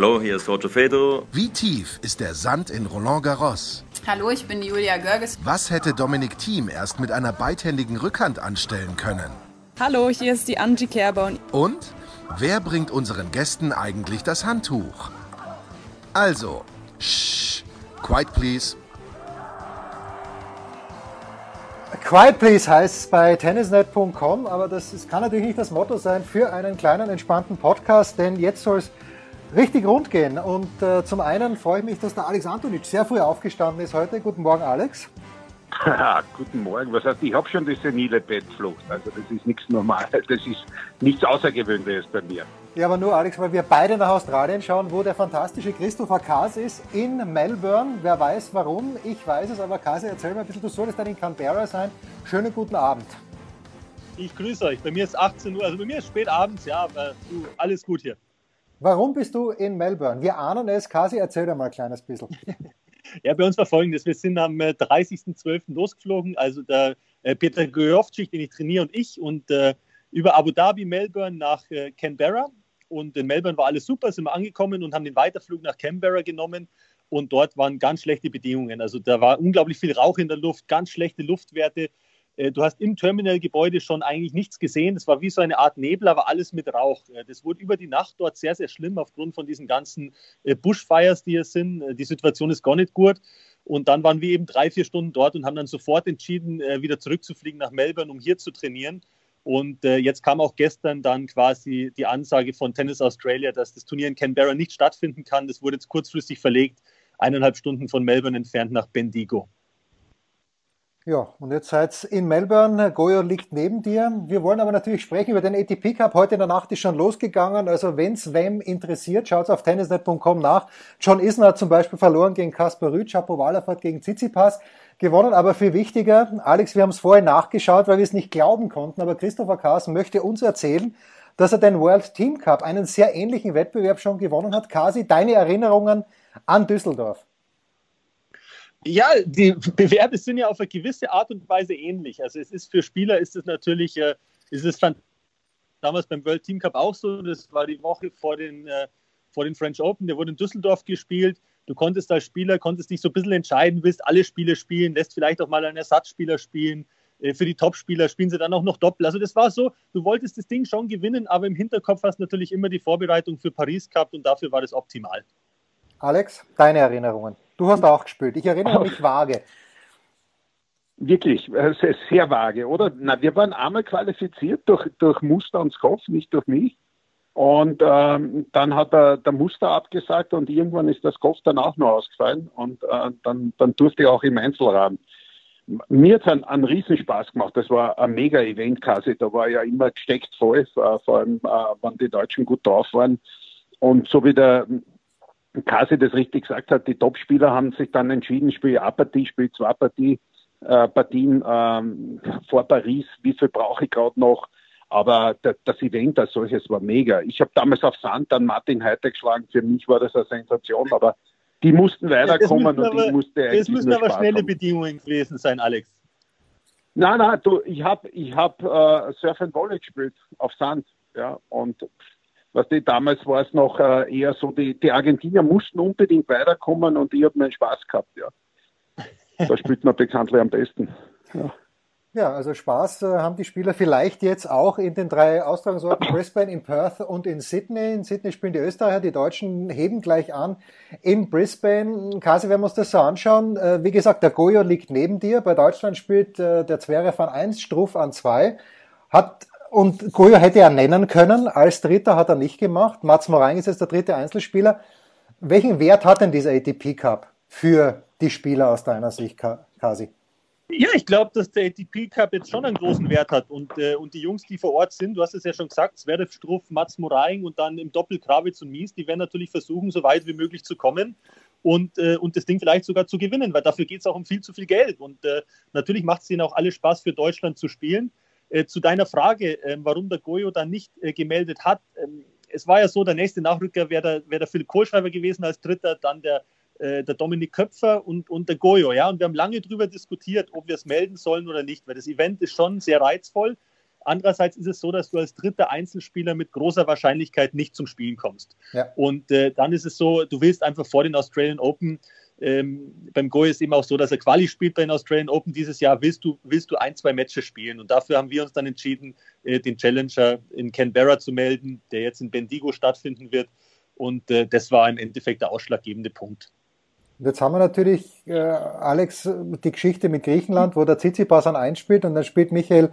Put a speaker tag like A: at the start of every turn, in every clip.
A: Hallo, hier ist Roger Fedor.
B: Wie tief ist der Sand in Roland Garros?
C: Hallo, ich bin Julia Görges.
B: Was hätte Dominik Thiem erst mit einer beidhändigen Rückhand anstellen können?
D: Hallo, hier ist die Angie Kerber.
B: Und wer bringt unseren Gästen eigentlich das Handtuch? Also, shh, quiet please.
E: Quiet Please heißt es bei tennisnet.com, aber das ist, kann natürlich nicht das Motto sein für einen kleinen, entspannten Podcast, denn jetzt soll es richtig rund gehen. Und äh, zum einen freue ich mich, dass der Alex Antonic sehr früh aufgestanden ist heute. Guten Morgen, Alex.
F: Guten Morgen. Was heißt, ich habe schon die senile Bettflucht. Also das ist nichts Normales, das ist nichts Außergewöhnliches bei mir.
E: Ja, aber nur Alex, weil wir beide nach Australien schauen, wo der fantastische Christopher Kaas ist, in Melbourne. Wer weiß warum, ich weiß es, aber Kasi, erzähl mir ein bisschen, du solltest dann in Canberra sein. Schönen guten Abend.
G: Ich grüße euch. Bei mir ist 18 Uhr, also bei mir ist spät abends, ja, aber du, alles gut hier.
E: Warum bist du in Melbourne? Wir ahnen es. Kasi, erzähl dir mal ein kleines bisschen.
G: Ja, bei uns war folgendes. Wir sind am 30.12. Äh, losgeflogen, also der äh, Peter Gojovcik, den ich trainiere, und ich, und äh, über Abu Dhabi, Melbourne nach äh, Canberra. Und in Melbourne war alles super, sind wir angekommen und haben den Weiterflug nach Canberra genommen. Und dort waren ganz schlechte Bedingungen. Also da war unglaublich viel Rauch in der Luft, ganz schlechte Luftwerte. Äh, du hast im Terminalgebäude schon eigentlich nichts gesehen. Es war wie so eine Art Nebel, aber alles mit Rauch. Äh, das wurde über die Nacht dort sehr, sehr schlimm aufgrund von diesen ganzen äh, Bushfires, die hier sind. Die Situation ist gar nicht gut. Und dann waren wir eben drei, vier Stunden dort und haben dann sofort entschieden, wieder zurückzufliegen nach Melbourne, um hier zu trainieren. Und jetzt kam auch gestern dann quasi die Ansage von Tennis Australia, dass das Turnier in Canberra nicht stattfinden kann. Das wurde jetzt kurzfristig verlegt, eineinhalb Stunden von Melbourne entfernt nach Bendigo.
E: Ja, und jetzt seid in Melbourne. Goyo liegt neben dir. Wir wollen aber natürlich sprechen über den ATP Cup. Heute in der Nacht ist schon losgegangen. Also wenn's wem interessiert, schaut's auf tennisnet.com nach. John Isner hat zum Beispiel verloren gegen Kasper Rüth. Chapovalov hat gegen Tsitsipas gewonnen. Aber viel wichtiger, Alex, wir haben es vorher nachgeschaut, weil wir es nicht glauben konnten. Aber Christopher Carson möchte uns erzählen, dass er den World Team Cup, einen sehr ähnlichen Wettbewerb schon gewonnen hat. Kasi, deine Erinnerungen an Düsseldorf?
G: Ja, die Bewerbe sind ja auf eine gewisse Art und Weise ähnlich. Also es ist für Spieler ist es natürlich, äh, ist es damals beim World Team Cup auch so. Das war die Woche vor den, äh, vor den French Open. Der wurde in Düsseldorf gespielt. Du konntest als Spieler, konntest dich so ein bisschen entscheiden, willst alle Spiele spielen, lässt vielleicht auch mal einen Ersatzspieler spielen. Äh, für die Topspieler spielen sie dann auch noch Doppel. Also das war so, du wolltest das Ding schon gewinnen, aber im Hinterkopf hast du natürlich immer die Vorbereitung für Paris gehabt und dafür war das optimal.
E: Alex, deine Erinnerungen? Du hast auch gespielt. Ich erinnere mich vage.
F: Wirklich, sehr, sehr vage, oder? Na, wir waren einmal qualifiziert durch, durch Muster und Skoff, nicht durch mich. Und ähm, dann hat er der Muster abgesagt und irgendwann ist das Kopf dann auch noch ausgefallen und äh, dann, dann durfte ich auch im Einzelrahmen. Mir hat es einen, einen Riesenspaß gemacht. Das war ein mega Event quasi. Da war ja immer gesteckt voll, vor allem, äh, wenn die Deutschen gut drauf waren. Und so wie der Kasi das richtig gesagt hat, die Topspieler haben sich dann entschieden, spiele eine Partie, spiele zwei Partie, äh, Partien ähm, vor Paris, wie viel brauche ich gerade noch. Aber das Event als solches war mega. Ich habe damals auf Sand dann Martin Heiter geschlagen. Für mich war das eine Sensation, aber die mussten weiterkommen
G: und
F: aber,
G: ich musste eigentlich. Es müssen aber schnelle haben. Bedingungen gewesen sein, Alex.
F: Nein, nein, du, ich habe ich hab, äh, Surf and Volley gespielt auf Sand. Ja, und was die damals war es noch äh, eher so, die, die Argentinier mussten unbedingt weiterkommen und ich habe meinen Spaß gehabt, ja. Da spielt man bekanntlich am besten. Ja.
E: Ja, also Spaß äh, haben die Spieler vielleicht jetzt auch in den drei Austragungsorten Brisbane, in Perth und in Sydney. In Sydney spielen die Österreicher, die Deutschen heben gleich an. In Brisbane, Kasi, wenn wir uns das so anschauen, äh, wie gesagt, der Goyo liegt neben dir. Bei Deutschland spielt der Zverev an 1, Struff an 2. Hat und Goyo hätte er nennen können, als Dritter hat er nicht gemacht. Mats Moraing ist jetzt der dritte Einzelspieler. Welchen Wert hat denn dieser ATP Cup für die Spieler aus deiner Sicht, Kasi?
G: Ja, ich glaube, dass der ATP Cup jetzt schon einen großen Wert hat und, äh, und die Jungs, die vor Ort sind, du hast es ja schon gesagt, Zverev, Struff, Mats Moraing und dann im Doppel Krawitz und Mies, die werden natürlich versuchen, so weit wie möglich zu kommen. und, äh, und das Ding vielleicht sogar zu gewinnen, weil dafür geht es auch um viel zu viel Geld. Und äh, natürlich macht es ihnen auch alle Spaß für Deutschland zu spielen. Äh, zu deiner Frage, ähm, warum der Goyo dann nicht äh, gemeldet hat. Ähm, es war ja so, der nächste Nachrücker wäre der, wär der Philipp Kohlschreiber gewesen als Dritter, dann der, äh, der Dominik Köpfer und, und der Goyo. Ja? Und wir haben lange darüber diskutiert, ob wir es melden sollen oder nicht, weil das Event ist schon sehr reizvoll. Andererseits ist es so, dass du als dritter Einzelspieler mit großer Wahrscheinlichkeit nicht zum Spielen kommst. Ja. Und äh, dann ist es so, du willst einfach vor den Australian Open, ähm, beim Go ist eben auch so, dass er Quali spielt bei den Australian Open dieses Jahr, willst du, willst du ein, zwei Matches spielen. Und dafür haben wir uns dann entschieden, äh, den Challenger in Canberra zu melden, der jetzt in Bendigo stattfinden wird. Und äh, das war im Endeffekt der ausschlaggebende Punkt.
E: Jetzt haben wir natürlich, äh, Alex, die Geschichte mit Griechenland, wo der Tsitsipas an einspielt und dann spielt Michael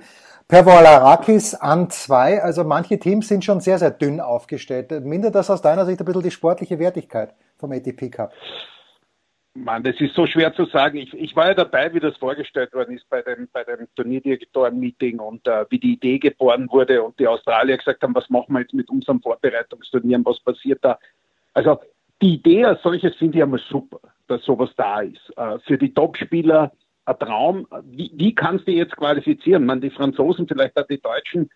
E: Pervolarakis an zwei. Also manche Teams sind schon sehr, sehr dünn aufgestellt. Mindert das aus deiner Sicht ein bisschen die sportliche Wertigkeit vom ATP Cup?
F: Mann, das ist so schwer zu sagen. Ich, ich war ja dabei, wie das vorgestellt worden ist bei dem, bei dem Turnierdirektoren-Meeting und äh, wie die Idee geboren wurde und die Australier gesagt haben, was machen wir jetzt mit unserem Vorbereitungsturnieren, was passiert da? Also die Idee als solches finde ich einmal super, dass sowas da ist. Äh, für die Topspieler ein Traum. Wie, wie kannst du jetzt qualifizieren? Man, die Franzosen, vielleicht auch die Deutschen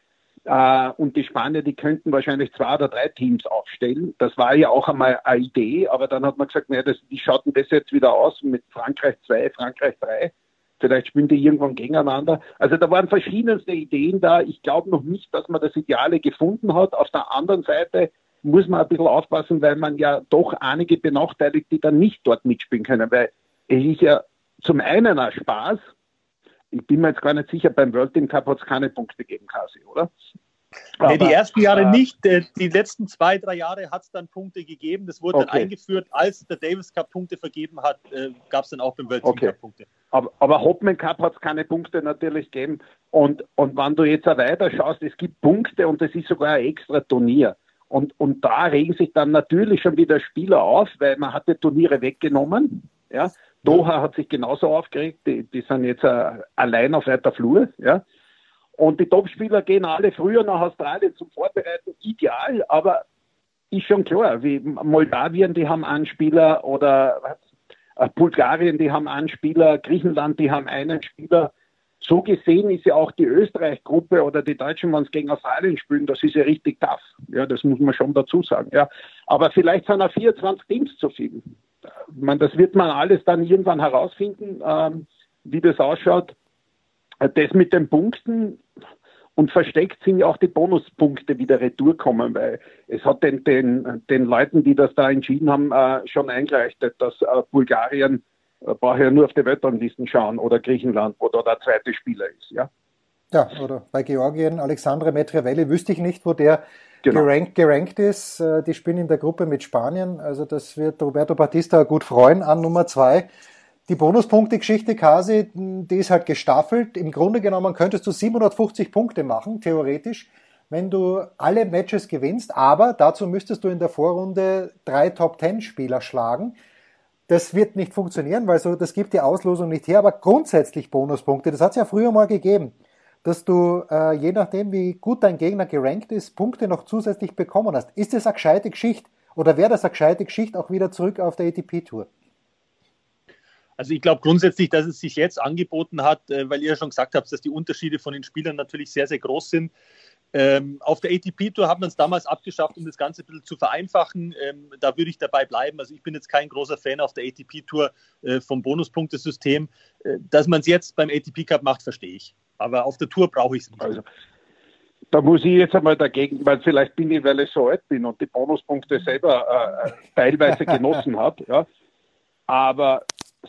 F: äh, und die Spanier, die könnten wahrscheinlich zwei oder drei Teams aufstellen. Das war ja auch einmal eine Idee, aber dann hat man gesagt, naja, das, wie schaut denn das jetzt wieder aus mit Frankreich 2, Frankreich 3? Vielleicht spielen die irgendwann gegeneinander. Also da waren verschiedenste Ideen da. Ich glaube noch nicht, dass man das Ideale gefunden hat. Auf der anderen Seite muss man ein bisschen aufpassen, weil man ja doch einige benachteiligt, die dann nicht dort mitspielen können, weil es ist ja zum einen auch Spaß. Ich bin mir jetzt gar nicht sicher, beim World Team Cup hat es keine Punkte gegeben, Kasi, oder?
G: Nee, die ersten Jahre äh, nicht. Die letzten zwei, drei Jahre hat es dann Punkte gegeben. Das wurde okay. dann eingeführt. Als der Davis Cup Punkte vergeben hat, äh, gab es dann auch beim World Team okay. Cup Punkte.
F: Aber, aber Hopman Cup hat es keine Punkte natürlich gegeben. Und, und wenn du jetzt weiter schaust, es gibt Punkte und es ist sogar ein extra Turnier. Und, und da regen sich dann natürlich schon wieder Spieler auf, weil man hatte Turniere weggenommen. Ja, Doha hat sich genauso aufgeregt, die, die sind jetzt äh, allein auf weiter Flur. Ja. Und die Topspieler gehen alle früher nach Australien zum Vorbereiten, ideal, aber ist schon klar, wie Moldawien, die haben einen Spieler oder äh, Bulgarien, die haben einen Spieler, Griechenland, die haben einen Spieler. So gesehen ist ja auch die Österreich-Gruppe oder die Deutschen, wenn es gegen Australien spielen, das ist ja richtig tough. Ja, das muss man schon dazu sagen. Ja. Aber vielleicht sind auch 24 Teams zu viel man, das wird man alles dann irgendwann herausfinden, ähm, wie das ausschaut. Das mit den Punkten und versteckt sind ja auch die Bonuspunkte wieder retour kommen, weil es hat den, den, den Leuten, die das da entschieden haben, äh, schon eingereichtet, dass äh, Bulgarien äh, braucht ja nur auf die Weltranglisten schauen oder Griechenland, wo da der zweite Spieler ist, ja.
E: Ja, oder bei Georgien, Alexandre Metriavelli, wüsste ich nicht, wo der genau. gerankt, gerankt ist. Äh, die spielen in der Gruppe mit Spanien. Also das wird Roberto Batista gut freuen an Nummer zwei. Die Bonuspunkte-Geschichte, Kasi, die ist halt gestaffelt. Im Grunde genommen könntest du 750 Punkte machen, theoretisch, wenn du alle Matches gewinnst. Aber dazu müsstest du in der Vorrunde drei Top-10-Spieler schlagen. Das wird nicht funktionieren, weil so, das gibt die Auslosung nicht her. Aber grundsätzlich Bonuspunkte, das hat es ja früher mal gegeben dass du, äh, je nachdem, wie gut dein Gegner gerankt ist, Punkte noch zusätzlich bekommen hast. Ist das eine gescheite Geschichte oder wäre das eine gescheite Geschichte auch wieder zurück auf der ATP-Tour?
G: Also ich glaube grundsätzlich, dass es sich jetzt angeboten hat, äh, weil ihr ja schon gesagt habt, dass die Unterschiede von den Spielern natürlich sehr, sehr groß sind. Ähm, auf der ATP-Tour hat man es damals abgeschafft, um das Ganze ein bisschen zu vereinfachen. Ähm, da würde ich dabei bleiben. Also ich bin jetzt kein großer Fan auf der ATP-Tour äh, vom Bonuspunktesystem. Äh, dass man es jetzt beim ATP-Cup macht, verstehe ich. Aber auf der Tour brauche ich es nicht. Also,
F: da muss ich jetzt einmal dagegen, weil vielleicht bin ich, weil ich so alt bin und die Bonuspunkte selber äh, teilweise genossen habe. Ja. Aber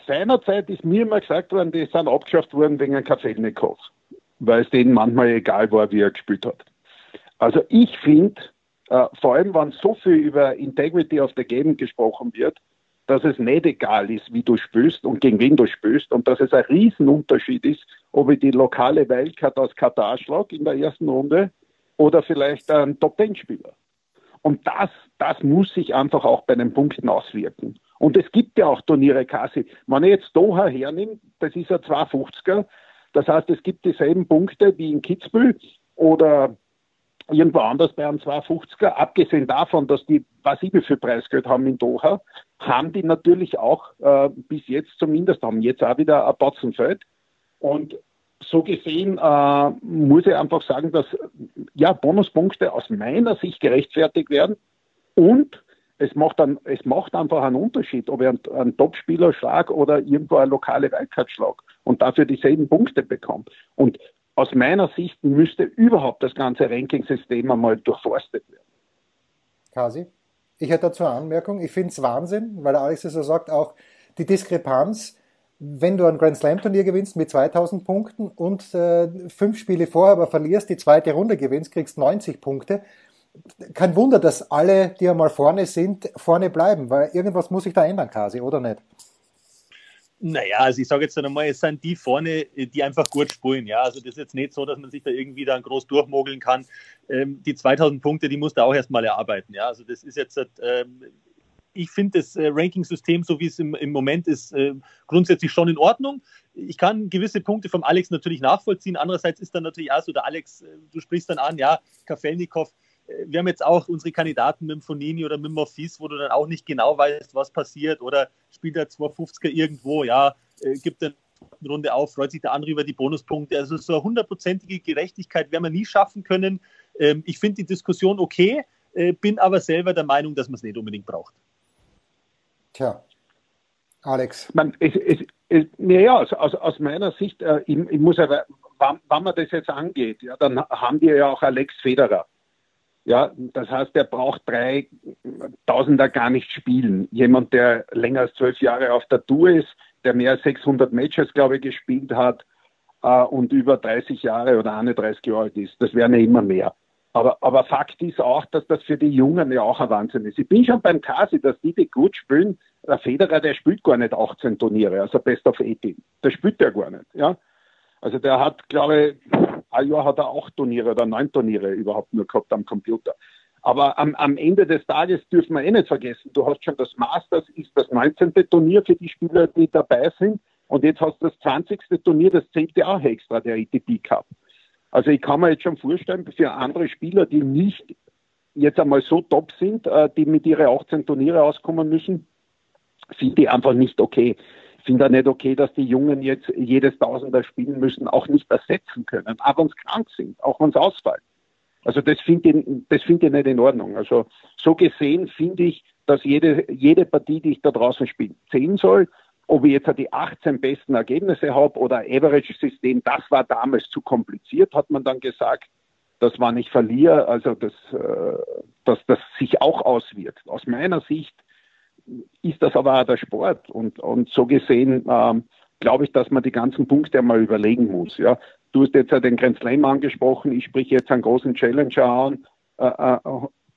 F: seinerzeit ist mir immer gesagt worden, die sind abgeschafft worden wegen einem Kafelnikov, weil es denen manchmal egal war, wie er gespielt hat. Also ich finde, äh, vor allem, wenn so viel über Integrity of the Game gesprochen wird, dass es nicht egal ist, wie du spürst und gegen wen du spürst und dass es ein Riesenunterschied ist, ob ich die lokale Wildcard aus Katar schlage in der ersten Runde oder vielleicht ein Top-Ten-Spieler. Und das, das muss sich einfach auch bei den Punkten auswirken. Und es gibt ja auch Turniere, Kasi. Wenn ich jetzt Doha hernehme, das ist ein 250er. Das heißt, es gibt dieselben Punkte wie in Kitzbühel oder irgendwo anders bei einem 250er. Abgesehen davon, dass die, was ich für Preisgeld haben in Doha, haben die natürlich auch äh, bis jetzt zumindest, haben jetzt auch wieder ein Batzenfeld. Und so gesehen äh, muss ich einfach sagen, dass ja, Bonuspunkte aus meiner Sicht gerechtfertigt werden und es macht, dann, es macht einfach einen Unterschied, ob ich einen, einen Topspieler schlage oder irgendwo eine lokale Wildcard schlage und dafür dieselben Punkte bekomme. Und aus meiner Sicht müsste überhaupt das ganze Ranking-System einmal durchforstet werden.
E: Kasi, ich hätte dazu eine Anmerkung. Ich finde es Wahnsinn, weil Alex es so sagt, auch die Diskrepanz, wenn du ein Grand Slam-Turnier gewinnst mit 2000 Punkten und äh, fünf Spiele vorher aber verlierst, die zweite Runde gewinnst, kriegst 90 Punkte. Kein Wunder, dass alle, die einmal vorne sind, vorne bleiben, weil irgendwas muss sich da ändern, Kasi, oder nicht?
G: Naja, also ich sage jetzt einmal, es sind die vorne, die einfach gut spielen. Ja, also das ist jetzt nicht so, dass man sich da irgendwie dann groß durchmogeln kann. Ähm, die 2000 Punkte, die muss da auch erstmal erarbeiten. Ja, also das ist jetzt, ähm, ich finde das äh, Ranking-System, so wie es im, im Moment ist, äh, grundsätzlich schon in Ordnung. Ich kann gewisse Punkte vom Alex natürlich nachvollziehen. Andererseits ist dann natürlich auch so, der Alex, äh, du sprichst dann an, ja, Kafelnikow, wir haben jetzt auch unsere Kandidaten mit dem Fonini oder mit dem Morphis, wo du dann auch nicht genau weißt, was passiert oder spielt der 250er irgendwo, ja, äh, gibt eine Runde auf, freut sich der andere über die Bonuspunkte. Also so eine hundertprozentige Gerechtigkeit werden wir nie schaffen können. Ähm, ich finde die Diskussion okay, äh, bin aber selber der Meinung, dass man es nicht unbedingt braucht.
E: Tja, Alex.
F: Man, es, es, es, ja, aus, aus, aus meiner Sicht, äh, ich, ich, muss aber, wann, wann man das jetzt angeht, ja, dann haben wir ja auch Alex Federer. Ja, das heißt, er braucht drei Tausender gar nicht spielen. Jemand, der länger als zwölf Jahre auf der Tour ist, der mehr als 600 Matches, glaube ich, gespielt hat äh, und über 30 Jahre oder 31 Jahre alt ist. Das wären ja immer mehr. Aber, aber Fakt ist auch, dass das für die Jungen ja auch ein Wahnsinn ist. Ich bin schon beim Kasi, dass die, die gut spielen, der Federer, der spielt gar nicht 18 Turniere, also Best of 18. Das spielt er gar nicht. Ja? Also der hat, glaube ich, ein Jahr hat er acht Turniere oder neun Turniere überhaupt nur gehabt am Computer. Aber am, am Ende des Tages dürfen wir eh nicht vergessen, du hast schon das Masters, ist das 19. Turnier für die Spieler, die dabei sind. Und jetzt hast du das 20. Turnier, das zählt ja auch extra, der ITP Cup. Also ich kann mir jetzt schon vorstellen, für andere Spieler, die nicht jetzt einmal so top sind, äh, die mit ihren 18 Turniere auskommen müssen, sind die einfach nicht okay finde auch nicht okay, dass die Jungen jetzt jedes Tausender spielen müssen, auch nicht ersetzen können, auch wenn sie krank sind, auch wenn sie ausfallen. Also das finde ich, das finde ich nicht in Ordnung. Also so gesehen finde ich, dass jede, jede Partie, die ich da draußen spiele, zählen soll. Ob ich jetzt die 18 besten Ergebnisse habe oder Average-System, das war damals zu kompliziert, hat man dann gesagt. Das war nicht verliere, also dass, äh, dass das sich auch auswirkt. Aus meiner Sicht ist das aber auch der Sport. Und, und so gesehen ähm, glaube ich, dass man die ganzen Punkte einmal überlegen muss. Ja. Du hast jetzt ja den Grand Slam angesprochen, ich spreche jetzt einen großen Challenger an. Äh, äh,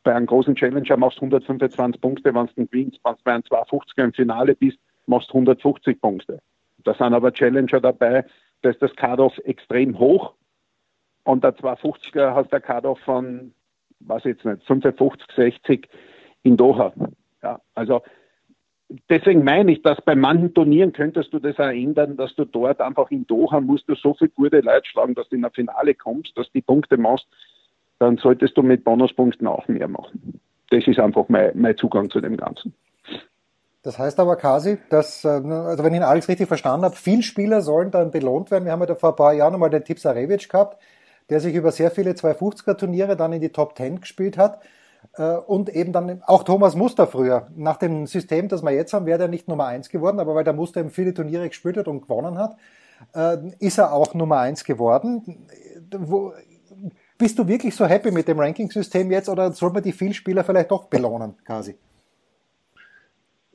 F: bei einem großen Challenger machst du 125 Punkte, wenn du gewinnst, wenn du bei einem 250er im Finale bist, machst du 150 Punkte. Da sind aber Challenger dabei, da ist das Cut-Off extrem hoch und der 250er hast der Cut-Off von, ich jetzt nicht, 55, 60 in Doha. Ja, also deswegen meine ich, dass bei manchen Turnieren könntest du das auch ändern, dass du dort einfach in Doha musst du so viele gute Leute schlagen, dass du in ein Finale kommst, dass du die Punkte machst, dann solltest du mit Bonuspunkten auch mehr machen. Das ist einfach mein, mein Zugang zu dem Ganzen.
E: Das heißt aber, Kasi, dass, äh, also wenn ich alles richtig verstanden habe, viele Spieler sollen dann belohnt werden. Wir haben ja vor ein paar Jahren nochmal den Tips Arevic gehabt, der sich über sehr viele 250er Turniere dann in die Top 10 gespielt hat. Äh, und eben dann auch Thomas Muster früher. Nach dem System, das wir jetzt haben, wäre der nicht Nummer eins geworden, aber weil der Muster eben viele Turniere gespielt hat und gewonnen hat, äh, ist er auch Nummer eins geworden. Wo, bist du wirklich so happy mit dem Ranking-System jetzt oder soll man die Vielspieler vielleicht doch belohnen, quasi?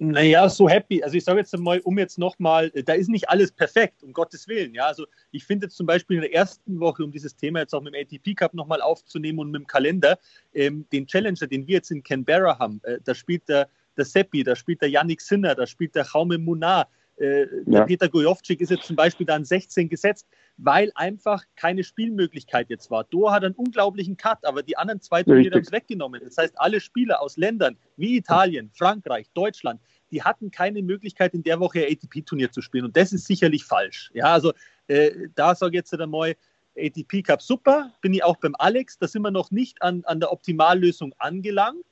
G: Naja, so happy. Also ich sage jetzt einmal, um jetzt nochmal, da ist nicht alles perfekt, um Gottes Willen. Ja, also ich finde zum Beispiel in der ersten Woche, um dieses Thema jetzt auch mit dem ATP Cup nochmal aufzunehmen und mit dem Kalender, ähm, den Challenger, den wir jetzt in Canberra haben, äh, da spielt der, der Seppi, da spielt der Yannick Sinner, da spielt der Jaume Munar, äh, ja. Peter Gojovcik ist jetzt zum Beispiel dann 16 gesetzt, weil einfach keine Spielmöglichkeit jetzt war. Doha hat einen unglaublichen Cut, aber die anderen zwei Turniere haben es weggenommen. Das heißt, alle Spieler aus Ländern wie Italien, Frankreich, Deutschland, die hatten keine Möglichkeit, in der Woche ein ATP-Turnier zu spielen. Und das ist sicherlich falsch. Ja, also äh, da sage ich jetzt einmal, ATP Cup super, bin ich auch beim Alex. Da sind wir noch nicht an, an der Optimallösung angelangt.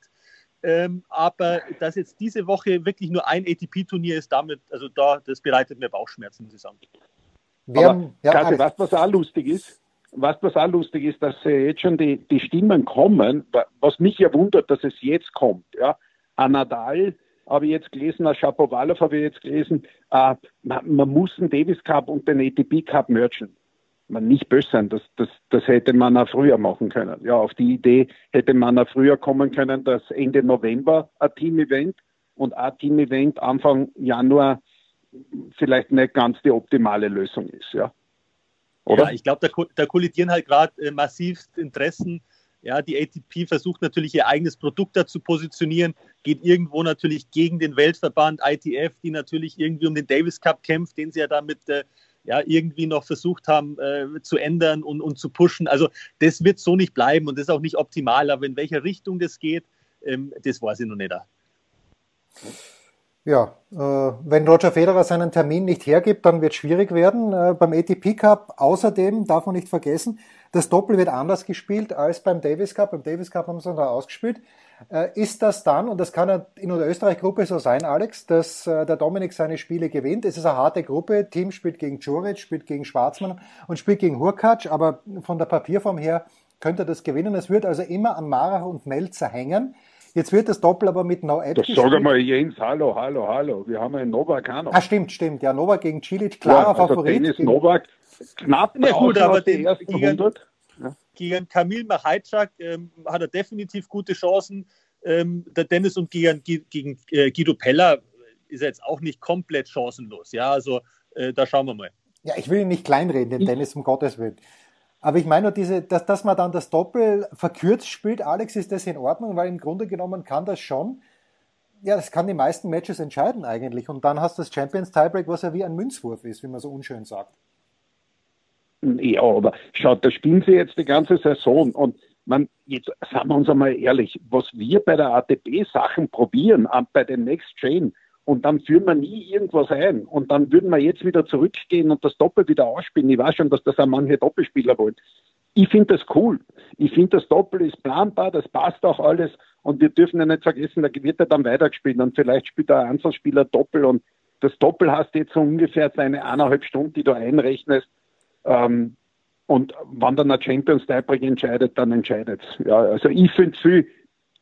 G: Ähm, aber dass jetzt diese Woche wirklich nur ein ATP-Turnier ist, damit, also da, das bereitet mir Bauchschmerzen, muss ich sagen.
F: Wir haben, ja, Kati, was, was auch lustig ist, was, was auch lustig ist, dass jetzt schon die, die Stimmen kommen, was mich ja wundert, dass es jetzt kommt. Ja. An Nadal habe ich jetzt gelesen, ein Shapovalov habe ich jetzt gelesen, äh, man, man, muss den Davis Cup und den ATP Cup merchen. Man nicht böse sein, das, das, das hätte man auch früher machen können. Ja, auf die Idee hätte man auch früher kommen können, dass Ende November ein Team-Event und ein Team-Event Anfang Januar vielleicht nicht ganz die optimale Lösung ist. Ja,
G: Oder? ja ich glaube, da, da, kollidieren halt gerade äh, massivst Interessen. Ja, die ATP versucht natürlich ihr eigenes Produkt da zu positionieren, geht irgendwo natürlich gegen den Weltverband ITF, die natürlich irgendwie um den Davis Cup kämpft, den sie ja damit äh, ja, irgendwie noch versucht haben äh, zu ändern und, und zu pushen. Also das wird so nicht bleiben und das ist auch nicht optimal, aber in welche Richtung das geht, ähm, das weiß ich noch nicht.
E: Ja, äh, wenn Roger Federer seinen Termin nicht hergibt, dann wird es schwierig werden. Äh, beim ATP Cup außerdem darf man nicht vergessen, das Doppel wird anders gespielt als beim Davis Cup. Beim Davis Cup haben sie noch ausgespielt. Äh, ist das dann, und das kann in der Österreich-Gruppe so sein, Alex, dass äh, der Dominik seine Spiele gewinnt? Es ist eine harte Gruppe. Team spielt gegen Juric, spielt gegen Schwarzmann und spielt gegen Hurkacz, aber von der Papierform her könnte er das gewinnen. Es wird also immer an Marach und Melzer hängen. Jetzt wird das Doppel aber mit No Ad
F: Das sage mal Jens, hallo, hallo, hallo. Wir haben einen Novak auch noch.
E: Ah, stimmt, stimmt. Ja, Novak gegen Cilic, klarer ja, also Favorit.
F: Dennis. Novak, knapp
G: ja, gut, aber den ersten gegen, 100. Gegen Kamil Machalczak ähm, hat er definitiv gute Chancen. Ähm, der Dennis und gegen, gegen äh, Guido Peller ist er jetzt auch nicht komplett chancenlos. Ja, also äh, da schauen wir mal.
E: Ja, ich will ihn nicht kleinreden, den Dennis, um Gottes Willen. Aber ich meine nur diese, dass, dass man dann das Doppel verkürzt spielt, Alex, ist das in Ordnung, weil im Grunde genommen kann das schon, ja, das kann die meisten Matches entscheiden eigentlich. Und dann hast du das Champions Tiebreak, was ja wie ein Münzwurf ist, wie man so unschön sagt.
F: Ja, aber schaut, da spielen sie jetzt die ganze Saison und man, jetzt sagen wir uns einmal ehrlich, was wir bei der ATP Sachen probieren, bei den Next Chain, und dann führen wir nie irgendwas ein. Und dann würden wir jetzt wieder zurückgehen und das Doppel wieder ausspielen. Ich weiß schon, dass das auch manche Doppelspieler wollen. Ich finde das cool. Ich finde, das Doppel ist planbar, das passt auch alles. Und wir dürfen ja nicht vergessen, da wird er dann weitergespielt und vielleicht spielt der Einzelspieler Doppel und das Doppel hast jetzt so ungefähr seine eineinhalb Stunden, die du einrechnest. Ähm, und wenn dann der Champions Tiebreak entscheidet, dann entscheidet es. Ja, also ich finde es viel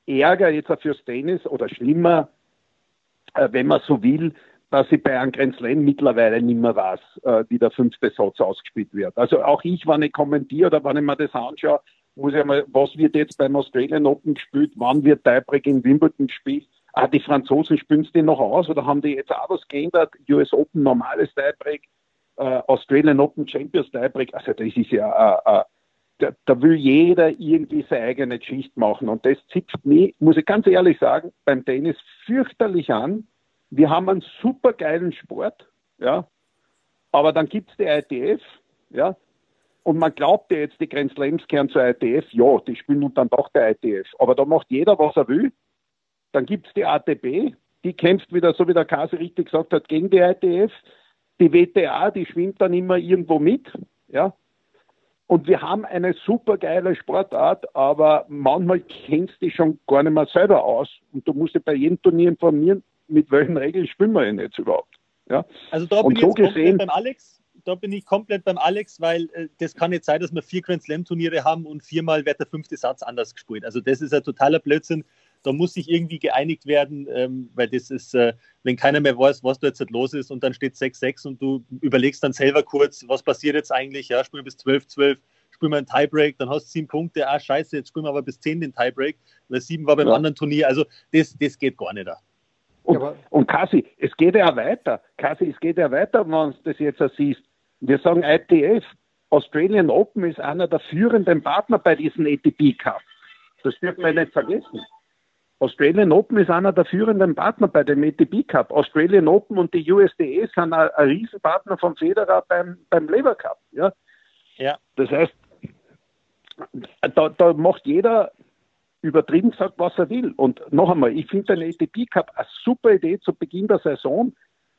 F: Ärger jetzt auch fürs Tennis oder schlimmer, äh, wenn man so will, dass ich bei einem Grand Slam mittlerweile nicht mehr weiß, äh, wie der fünfte Satz ausgespielt wird. Also auch ich, wenn ich kommentiere oder wenn ich mir das anschaue, muss ich einmal, was wird jetzt beim Australian Open gespielt, wann wird Tiebreak in Wimbledon gespielt? Ah, die Franzosen spielen es die noch aus oder haben die jetzt auch was geändert? US Open normales Tiebreak, äh, Australian Open Champions Tiebreak, also das ist ja, äh, äh, da, da, will jeder irgendwie seine eigene Geschichte machen und das zipft mich, muss ich ganz ehrlich sagen, beim Tennis fürchterlich an. Wir haben einen super geilen Sport, ja, aber dann gibt es die ITF, ja, und man glaubt ja jetzt, die Grand Slams gehören zur ITF, ja, die spielen nun dann doch der ITF, aber da macht jeder, was er will. Dann gibt es die ATP, die kämpft wieder, so wie der Kasi richtig gesagt hat, gegen die ITF die WTA, die schwimmt dann immer irgendwo mit, ja. Und wir haben eine super geile Sportart, aber manchmal kennst du dich schon gar nicht mehr selber aus. Und du musst dich bei jedem Turnier informieren, mit welchen Regeln spielen wir denn jetzt überhaupt. Ja?
G: Also da bin so ich jetzt gesehen, beim Alex. Da bin ich komplett beim Alex, weil äh, das kann nicht sein, dass wir vier Grand Slam Turniere haben und viermal wird der fünfte Satz anders gespielt. Also das ist ein totaler Blödsinn da muss sich irgendwie geeinigt werden, ähm, weil das ist, äh, wenn keiner mehr weiß, was da jetzt halt los ist und dann steht 6-6 und du überlegst dann selber kurz, was passiert jetzt eigentlich, ja, spielen wir bis 12-12, spielen wir einen Tiebreak, dann hast du sieben Punkte, ah scheiße, jetzt spielen wir aber bis 10 den Tiebreak, weil sieben war beim ja. anderen Turnier, also das, das geht gar nicht.
F: Und, und Kasi, es geht ja weiter. Kasi, es geht ja weiter, wenn du das jetzt siehst. Wir sagen ITF, Australian Open ist einer der führenden Partner bei diesem ATP Cup. Das dürfen wir nicht vergessen. Australian Open ist einer der führenden Partner bei dem ATP Cup. Australian Open und die USDA sind ein, ein Riesenpartner von Federer beim, beim Lever Cup. Ja?
G: ja.
F: Das heißt, da, da macht jeder übertrieben gesagt, was er will. Und noch einmal, ich finde den ATP Cup eine super Idee zu Beginn der Saison,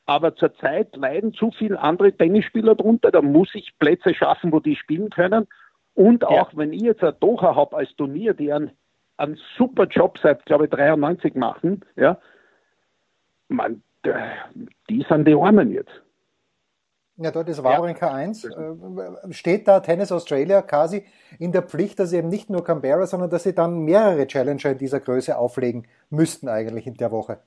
F: aber zurzeit leiden zu viele andere Tennisspieler drunter. Da muss ich Plätze schaffen, wo die spielen können. Und auch ja. wenn ich jetzt ein Doha habe als Turnier, die einen, einen super Job seit, glaube ich, 93 machen, ja, man, die sind die Armen jetzt.
E: Ja, dort ist Wawrinka ja. 1. Äh, steht da Tennis Australia quasi in der Pflicht, dass sie eben nicht nur Canberra, sondern dass sie dann mehrere Challenger in dieser Größe auflegen müssten eigentlich in der Woche?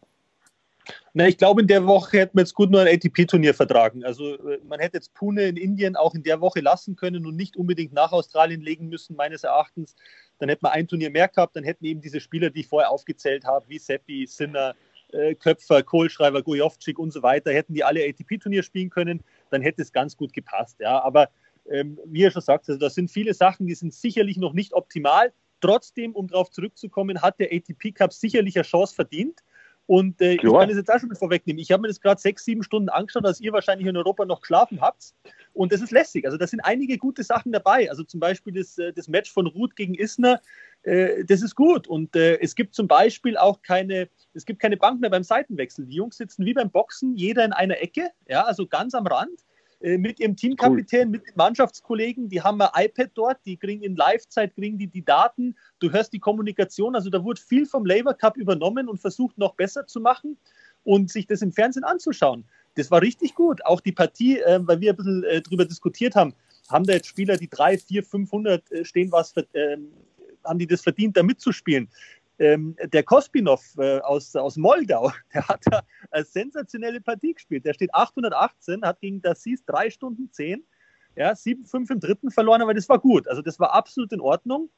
G: Na, ich glaube, in der Woche hätten wir jetzt gut nur ein ATP-Turnier vertragen. Also äh, man hätte jetzt Pune in Indien auch in der Woche lassen können und nicht unbedingt nach Australien legen müssen, meines Erachtens. Dann hätten wir ein Turnier mehr gehabt, dann hätten eben diese Spieler, die ich vorher aufgezählt habe, wie Seppi, Sinner, äh, Köpfer, Kohlschreiber, Gojovcik und so weiter, hätten die alle ATP-Turnier spielen können, dann hätte es ganz gut gepasst. Ja. Aber ähm, wie ihr schon sagt, also das sind viele Sachen, die sind sicherlich noch nicht optimal. Trotzdem, um darauf zurückzukommen, hat der ATP Cup sicherlich eine Chance verdient. Und äh, ich kann das jetzt auch schon mit vorwegnehmen. Ich habe mir das gerade sechs, sieben Stunden angeschaut, als ihr wahrscheinlich in Europa noch geschlafen habt. Und das ist lässig. Also da sind einige gute Sachen dabei. Also zum Beispiel das, äh, das Match von Ruth gegen Isner, äh, das ist gut. Und äh, es gibt zum Beispiel auch keine, es gibt keine Bank mehr beim Seitenwechsel. Die Jungs sitzen wie beim Boxen, jeder in einer Ecke, ja, also ganz am Rand mit ihrem Teamkapitän, cool. mit den Mannschaftskollegen, die haben ein iPad dort, die kriegen in Live-Zeit, kriegen die die Daten, du hörst die Kommunikation, also da wurde viel vom Labour Cup übernommen und versucht noch besser zu machen und sich das im Fernsehen anzuschauen. Das war richtig gut. Auch die Partie, äh, weil wir ein bisschen äh, drüber diskutiert haben, haben da jetzt Spieler, die 3, 4, 500 äh, stehen, was äh, haben die das verdient, da mitzuspielen. Ähm, der Kospinov äh, aus, aus Moldau, der hat da eine sensationelle Partie gespielt. Der steht 818, hat gegen Dassis 3 Stunden 10, ja, 7-5 im dritten verloren, aber das war gut. Also das war absolut in Ordnung.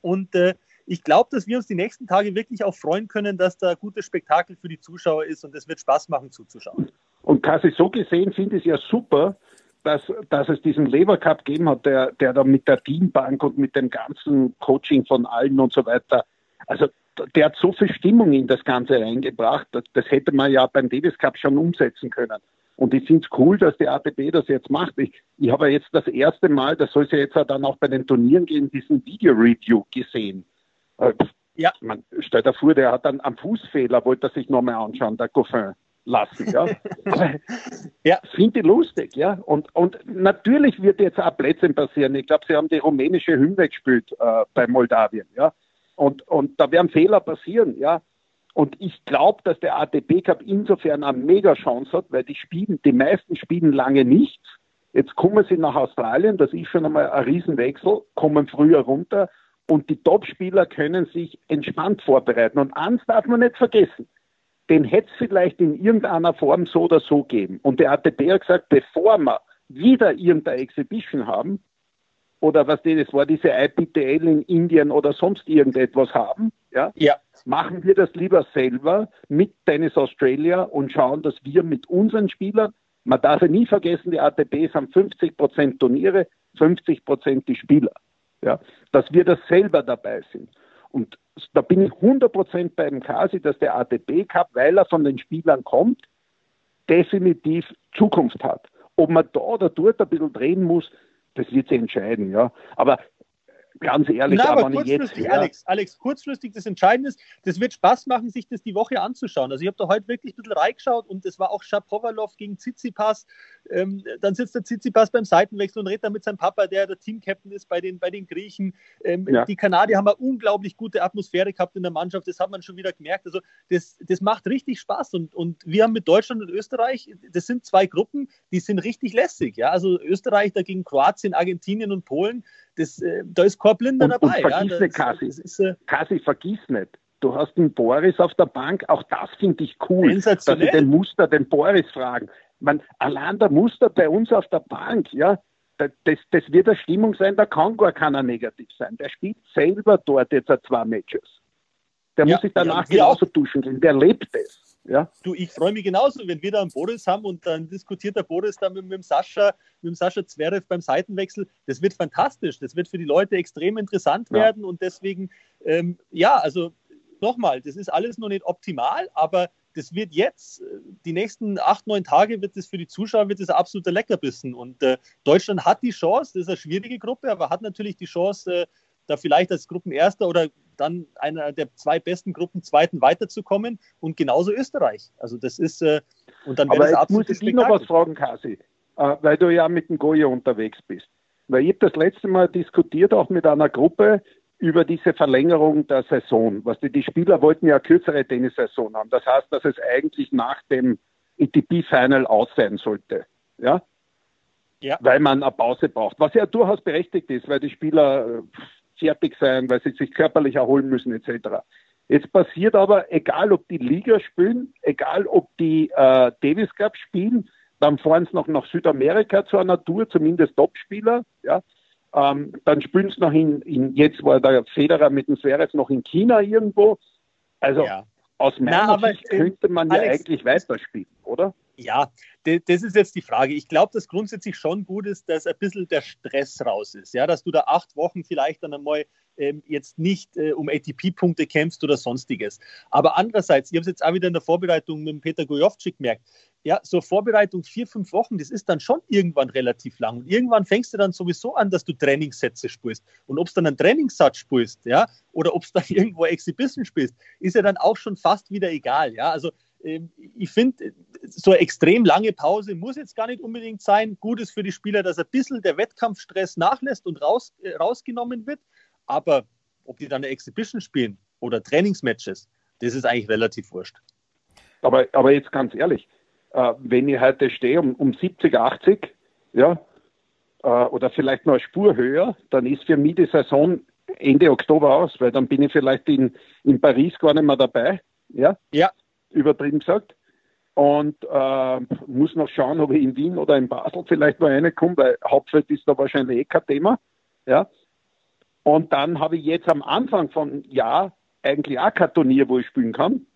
G: Und äh, ich glaube, dass wir uns die nächsten Tage wirklich auch freuen können, dass da gutes Spektakel für die Zuschauer ist und es wird Spaß machen zuzuschauen.
F: Und Kasi, so gesehen finde ich es ja super, dass, dass es diesen Lever Cup gegeben hat, der, der da mit der Teambank und mit dem ganzen Coaching von allen und so weiter, also der hat so viel Stimmung in das Ganze reingebracht, das, das hätte man ja beim Davis Cup schon umsetzen können. Und ich finde es cool, dass die ATP das jetzt macht. Ich, ich habe jetzt das erste Mal, das soll es ja jetzt dann auch bei den Turnieren gehen, diesen Video-Review gesehen. Äh, ja. Man stellt dir vor, der hat dann am Fußfehler, wollte er sich nochmal anschauen, der Goffin lassen. Ja, ja. finde ich lustig. Ja, und, und natürlich wird jetzt auch Plätzchen passieren. Ich glaube, sie haben die rumänische Hymne gespielt äh, bei Moldawien. Ja, und, und da werden Fehler passieren. Ja, und ich glaube, dass der ATP Cup insofern eine mega Chance hat, weil die spielen, die meisten spielen lange nichts. Jetzt kommen sie nach Australien, das ist schon einmal ein Riesenwechsel, kommen früher runter und die Top-Spieler können sich entspannt vorbereiten. Und eins darf man nicht vergessen, den hätte es vielleicht in irgendeiner Form so oder so geben. Und der ATP hat gesagt, bevor wir wieder irgendeine Exhibition haben, oder was das war, diese IPTL in Indien oder sonst irgendetwas haben, ja, ja, machen wir das lieber selber mit Tennis Australia und schauen, dass wir mit unseren Spielern, man darf ja nie vergessen, die ATPs haben 50 Prozent Turniere, 50 Prozent die Spieler, ja, dass wir das selber dabei sind. Und da bin ich 100% beim Kasi, dass der ATP Cup, weil er von den Spielern kommt, definitiv Zukunft hat. Ob man da oder dort ein bisschen drehen muss, das wird sich entscheiden, ja. Aber ganz ehrlich,
G: Na, aber kurzfristig, jetzt, Alex, Alex, kurzfristig das Entscheidende ist, das wird Spaß machen, sich das die Woche anzuschauen. Also ich habe da heute wirklich ein bisschen reingeschaut und es war auch Shapovalov gegen Tsitsipas. Ähm, dann sitzt der Tsitsipas beim Seitenwechsel und redet dann mit seinem Papa, der der Teamcaptain ist bei den, bei den Griechen. Ähm, ja. Die Kanadier haben eine unglaublich gute Atmosphäre gehabt in der Mannschaft, das hat man schon wieder gemerkt. Also das, das macht richtig Spaß und, und wir haben mit Deutschland und Österreich, das sind zwei Gruppen, die sind richtig lässig. Ja? Also Österreich dagegen Kroatien, Argentinien und Polen, das, äh, da ist kein Blinder dabei.
F: Und vergiss ja, nicht, Kasi, äh, Kasi, vergiss nicht. Du hast den Boris auf der Bank, auch das finde ich cool, dass sie den Muster, den Boris fragen. Man, allein der Muster bei uns auf der Bank, ja, das, das wird eine Stimmung sein, da kann gar keiner negativ sein. Der spielt selber dort jetzt zwei Matches. Der ja, muss sich danach ja, genauso duschen gehen, der lebt es. Ja.
G: Du, ich freue mich genauso, wenn wir da einen Boris haben und dann diskutiert der Boris da mit, mit dem Sascha, mit dem Sascha Zverev beim Seitenwechsel. Das wird fantastisch. Das wird für die Leute extrem interessant ja. werden und deswegen, ähm, ja, also nochmal, das ist alles noch nicht optimal, aber das wird jetzt, äh, die nächsten acht, neun Tage wird es für die Zuschauer wird es ein absoluter Leckerbissen. Und äh, Deutschland hat die Chance, das ist eine schwierige Gruppe, aber hat natürlich die Chance, äh, da vielleicht als Gruppenerster oder dann einer der zwei besten Gruppen Zweiten weiterzukommen und genauso Österreich. Also das ist äh, und dann
F: Aber jetzt muss ich dich noch was fragen, Kasi, äh, weil du ja mit dem Goya unterwegs bist. Weil ich habe das letzte Mal diskutiert auch mit einer Gruppe über diese Verlängerung der Saison. Was die, die Spieler wollten ja eine kürzere Tennissaison haben. Das heißt, dass es eigentlich nach dem ATP-Final aus sein sollte. Ja? ja? Weil man eine Pause braucht. Was ja durchaus berechtigt ist, weil die Spieler äh, fertig sein, weil sie sich körperlich erholen müssen etc. Jetzt passiert aber, egal ob die Liga spielen, egal ob die äh, Davis Cup spielen, dann fahren sie noch nach Südamerika zu einer Tour, zumindest Topspieler. Ja. Ähm, dann spielen sie noch in, in, jetzt war der Federer mit dem Zverev noch in China irgendwo. Also ja. aus meiner Na, Sicht könnte man Alex, ja eigentlich weiterspielen, oder?
G: Ja, das ist jetzt die Frage. Ich glaube, dass grundsätzlich schon gut ist, dass ein bisschen der Stress raus ist. Ja, dass du da acht Wochen vielleicht dann einmal ähm, jetzt nicht äh, um ATP-Punkte kämpfst oder sonstiges. Aber andererseits, ich habe es jetzt auch wieder in der Vorbereitung mit Peter Gojovcik gemerkt, ja, so Vorbereitung vier, fünf Wochen, das ist dann schon irgendwann relativ lang. Und irgendwann fängst du dann sowieso an, dass du Trainingssätze spielst. Und ob es dann einen Trainingssatz spielst, ja, oder ob es dann irgendwo Exhibition spielst, ist ja dann auch schon fast wieder egal. Ja, also ich finde, so eine extrem lange Pause muss jetzt gar nicht unbedingt sein. Gut ist für die Spieler, dass ein bisschen der Wettkampfstress nachlässt und raus, äh, rausgenommen wird. Aber ob die dann eine Exhibition spielen oder Trainingsmatches, das ist eigentlich relativ wurscht.
F: Aber, aber jetzt ganz ehrlich, äh, wenn ich heute stehe um, um 70, 80, ja, äh, oder vielleicht noch eine Spur höher, dann ist für mich die Saison Ende Oktober aus, weil dann bin ich vielleicht in, in Paris gar nicht mehr dabei. Ja.
G: Ja.
F: Übertrieben gesagt. Und äh, muss noch schauen, ob ich in Wien oder in Basel vielleicht noch reinkomme, weil Hauptfeld ist da wahrscheinlich eh kein Thema. Ja. Und dann habe ich jetzt am Anfang von Jahr eigentlich auch kein Turnier, wo ich spielen kann.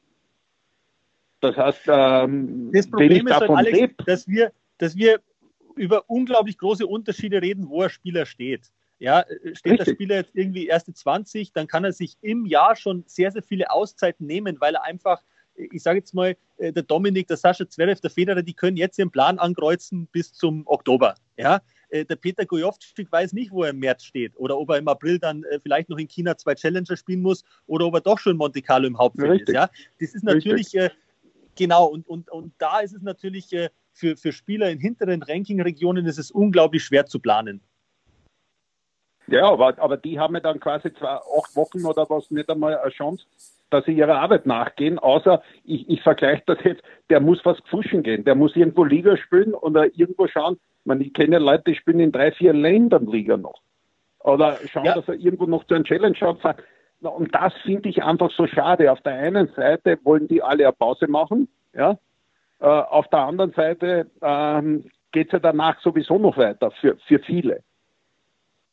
F: Das heißt, ähm,
G: das Problem ist halt, Alex, lebe, dass wir, dass wir über unglaublich große Unterschiede reden, wo ein Spieler steht. Ja, steht Richtig. der Spieler jetzt irgendwie erste 20, dann kann er sich im Jahr schon sehr, sehr viele Auszeiten nehmen, weil er einfach, ich sage jetzt mal, äh, der Dominik, der Sascha Zverev, der Federer, die können jetzt ihren Plan ankreuzen bis zum Oktober. Ja, äh, der Peter Gojovcik weiß nicht, wo er im März steht oder ob er im April dann vielleicht noch in China zwei Challenger spielen muss oder ob er doch schon Monte Carlo im Hauptfeld Richtig. ist. Ja, das ist natürlich Richtig. Genau, und, und, und da ist es natürlich äh, für, für Spieler in hinteren Ranking-Regionen ist es unglaublich schwer zu planen.
F: Ja, aber, aber die haben ja dann quasi zwei, acht Wochen oder was nicht einmal eine Chance, dass sie ihrer Arbeit nachgehen, außer ich, ich vergleiche das jetzt, der muss was pfuschen gehen, der muss irgendwo Liga spielen oder irgendwo schauen, man, ich kenne Leute, die spielen in drei, vier Ländern Liga noch. Oder schauen, ja. dass er irgendwo noch zu einem Challenge schaut, und das finde ich einfach so schade. Auf der einen Seite wollen die alle eine Pause machen, ja. Äh, auf der anderen Seite ähm, geht es ja danach sowieso noch weiter für, für viele.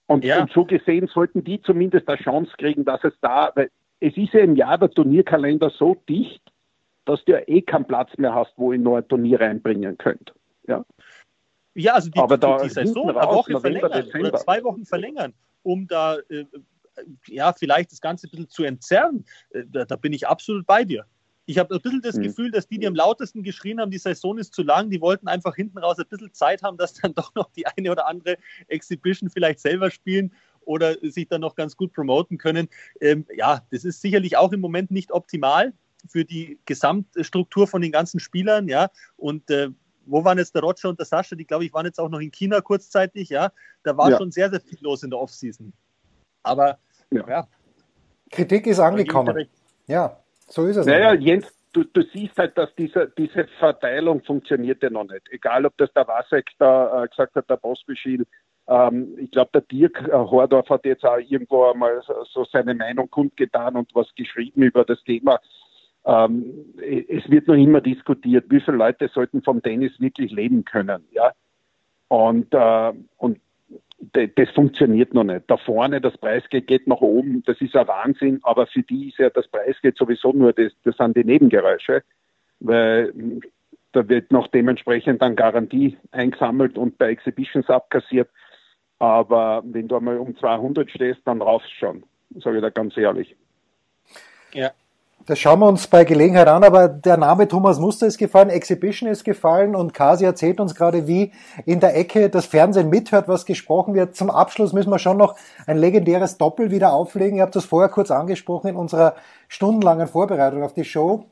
F: Und, ja. und, so gesehen sollten die zumindest eine Chance kriegen, dass es da, weil es ist ja im Jahr der Turnierkalender so dicht, dass du ja eh keinen Platz mehr hast, wo ihr noch ein Turnier reinbringen könnt. Ja,
G: ja also die, Aber da die Saison eine Woche verlängern oder zwei Wochen verlängern, um da äh, ja, vielleicht das Ganze ein bisschen zu entzerren, äh, da, da bin ich absolut bei dir. Ich habe ein bisschen das mhm. Gefühl, dass die, die am lautesten geschrien haben, die Saison ist zu lang, die wollten einfach hinten raus ein bisschen Zeit haben, dass dann doch noch die eine oder andere Exhibition vielleicht selber spielen oder sich dann noch ganz gut promoten können. Ähm, ja, das ist sicherlich auch im Moment nicht optimal für die Gesamtstruktur von den ganzen Spielern, ja. Und äh, wo waren jetzt der Roger und der Sascha? Die, glaube ich, waren jetzt auch noch in China kurzzeitig, ja. Da war ja. schon sehr, sehr viel los in der Offseason. Aber ja. ja.
E: Kritik ist angekommen. Ja, so ist es.
F: Naja, Jens, du, du siehst halt, dass diese, diese Verteilung funktioniert ja noch nicht. Egal, ob das der Wasek da äh, gesagt hat, der Bospischil. Ähm, ich glaube, der Dirk äh, Hordorf hat jetzt auch irgendwo einmal so, seine Meinung kundgetan und was geschrieben über das Thema. Ähm, es wird noch immer diskutiert, wie viele Leute sollten vom Tennis wirklich leben können. Ja? Und, äh, und das funktioniert noch nicht. Da vorne, das Preisgeld geht nach oben, das ist ein Wahnsinn, aber für die ist ja das Preisgeld sowieso nur, das, das sind die Nebengeräusche, weil da wird noch dementsprechend dann Garantie eingesammelt und bei Exhibitions abkassiert. Aber wenn du einmal um 200 stehst, dann raufst schon, sage ich da ganz ehrlich.
G: Ja.
E: Das schauen wir uns bei Gelegenheit an, aber der Name Thomas Muster ist gefallen, Exhibition ist gefallen und Kasi erzählt uns gerade, wie in der Ecke das Fernsehen mithört, was gesprochen wird. Zum Abschluss müssen wir schon noch ein legendäres Doppel wieder auflegen. Ihr habt das vorher kurz angesprochen in unserer stundenlangen Vorbereitung auf die Show.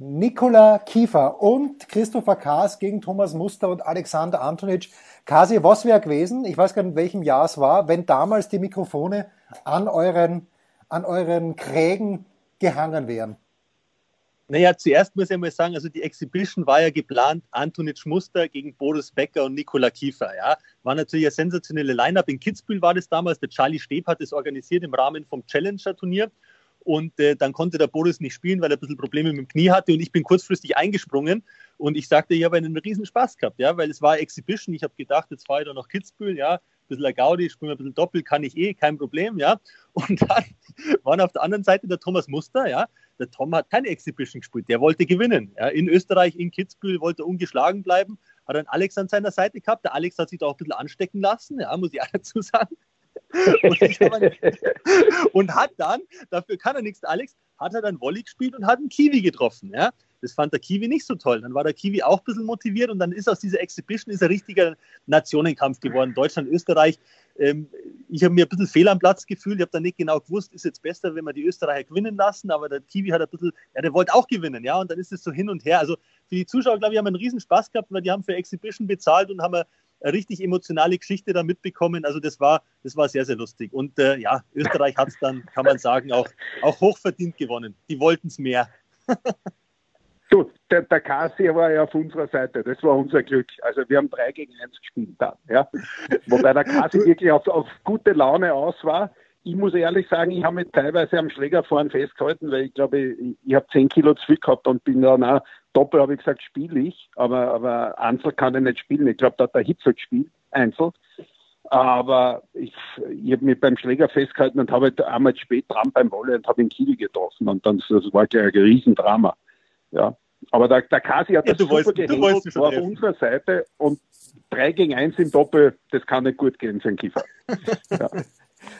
E: Nikola Kiefer und Christopher Kaas gegen Thomas Muster und Alexander Antonic. Kasi, was wäre gewesen, ich weiß gar nicht, in welchem Jahr es war, wenn damals die Mikrofone an euren, an euren Krägen gehangen wären?
G: Naja, zuerst muss ich mal sagen, also die Exhibition war ja geplant, Antonic Muster gegen Boris Becker und Nikola Kiefer. Ja. War natürlich eine sensationelle Line-Up. In Kitzbühel war das damals. Der Charlie Steb hat das organisiert im Rahmen vom Challenger-Turnier. Und äh, dann konnte der Boris nicht spielen, weil er ein bisschen Probleme mit dem Knie hatte. Und ich bin kurzfristig eingesprungen. Und ich sagte, ich habe einen riesen Spaß gehabt, ja, weil es war Exhibition. Ich habe gedacht, jetzt fahre ich da nach Kitzbühel, ja, ein bisschen ein Gaudi, spiele ein bisschen Doppel, kann ich eh, kein Problem, ja. Und dann waren auf der anderen Seite der Thomas Muster, ja. Der Tom hat keine Exhibition gespielt, der wollte gewinnen. Ja. In Österreich, in Kitzbühel, wollte er ungeschlagen bleiben, hat einen Alex an seiner Seite gehabt. Der Alex hat sich da auch ein bisschen anstecken lassen, ja, muss ich auch dazu sagen. und, hat dann, dafür kann er nichts, Alex, hat er dann Volley gespielt und hat einen Kiwi getroffen. Ja? Das fand der Kiwi nicht so toll. Dann war der Kiwi auch ein bisschen motiviert und dann ist aus dieser Exhibition ist ein richtiger Nationenkampf geworden. Deutschland, Österreich. Ähm, ich habe mir ein bisschen fehl am Platz gefühlt. Ich habe dann nicht genau gewusst, ist jetzt besser, wenn wir die Österreicher gewinnen lassen. Aber der Kiwi hat ein bisschen, ja, der wollte auch gewinnen. Ja, und dann ist es so hin und her. Also für die Zuschauer, glaube ich, haben einen riesen Spaß gehabt, weil die haben für Exhibition bezahlt und haben eine richtig emotionale Geschichte da mitbekommen. Also das war, das war sehr, sehr lustig. Und äh, ja, Österreich hat es dann, kann man sagen, auch, auch hochverdient gewonnen. Die wollten es mehr.
F: Du, der, der Kasi war ja auf unserer Seite. Das war unser Glück. Also wir haben drei gegen eins gespielt dann. Ja. Wobei der Kasi wirklich auf, auf gute Laune aus war. Ich muss ehrlich sagen, ich habe mich teilweise am Schlägerfahren festgehalten, weil ich glaube, ich, ich habe zehn Kilo zu viel gehabt und bin dann auch Doppel, habe ich gesagt, spiele ich, aber, aber Einzel kann ich nicht spielen. Ich glaube, da hat der Hitzel gespielt, Einzel. Aber ich, ich habe mich beim Schläger festgehalten und habe halt einmal spät dran beim Wolle und habe den Kiel getroffen. Und dann das war gleich ein Riesendrama. Ja. Aber der, der Kasi hat ja, das super gehandelt, war auf unserer Seite und 3 gegen 1 im Doppel, das kann nicht gut gehen für einen Kiefer.
E: Ja.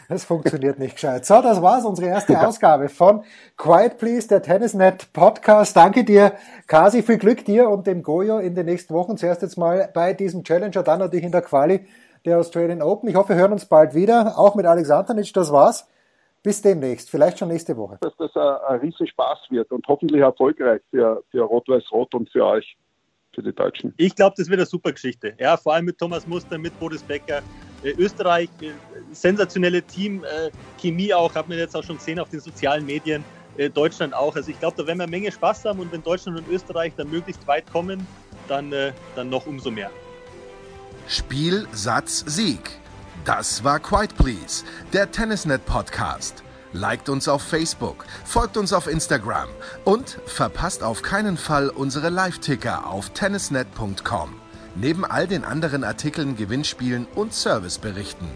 E: Das funktioniert nicht gescheit. So, das war's, unsere erste ja. Ausgabe von Quiet Please, der Tennisnet Podcast. Danke dir, Kasi, viel Glück dir und dem Goyo in den nächsten Wochen. Zuerst jetzt mal bei diesem Challenger, dann natürlich in der Quali der Australian Open. Ich hoffe, wir hören uns bald wieder, auch mit Alex Antonic. Das war's. Bis demnächst, vielleicht schon nächste Woche.
F: Dass das ein, ein riesen Spaß wird und hoffentlich erfolgreich für, für Rot-Weiß-Rot und für euch, für die Deutschen.
G: Ich glaube, das wird eine super Geschichte. Ja, vor allem mit Thomas Muster, mit Boris Becker. Äh, Österreich, äh, sensationelle Team, äh, Chemie auch, hat man jetzt auch schon gesehen auf den sozialen Medien. Deutschland auch. Also ich glaube, da werden wir eine Menge Spaß haben und wenn Deutschland und Österreich dann möglichst weit kommen, dann, dann noch umso mehr.
B: Spiel, Satz, Sieg. Das war Quiet Please, der Tennisnet Podcast. Liked uns auf Facebook, folgt uns auf Instagram und verpasst auf keinen Fall unsere Live-Ticker auf tennisnet.com. Neben all den anderen Artikeln, Gewinnspielen und Serviceberichten.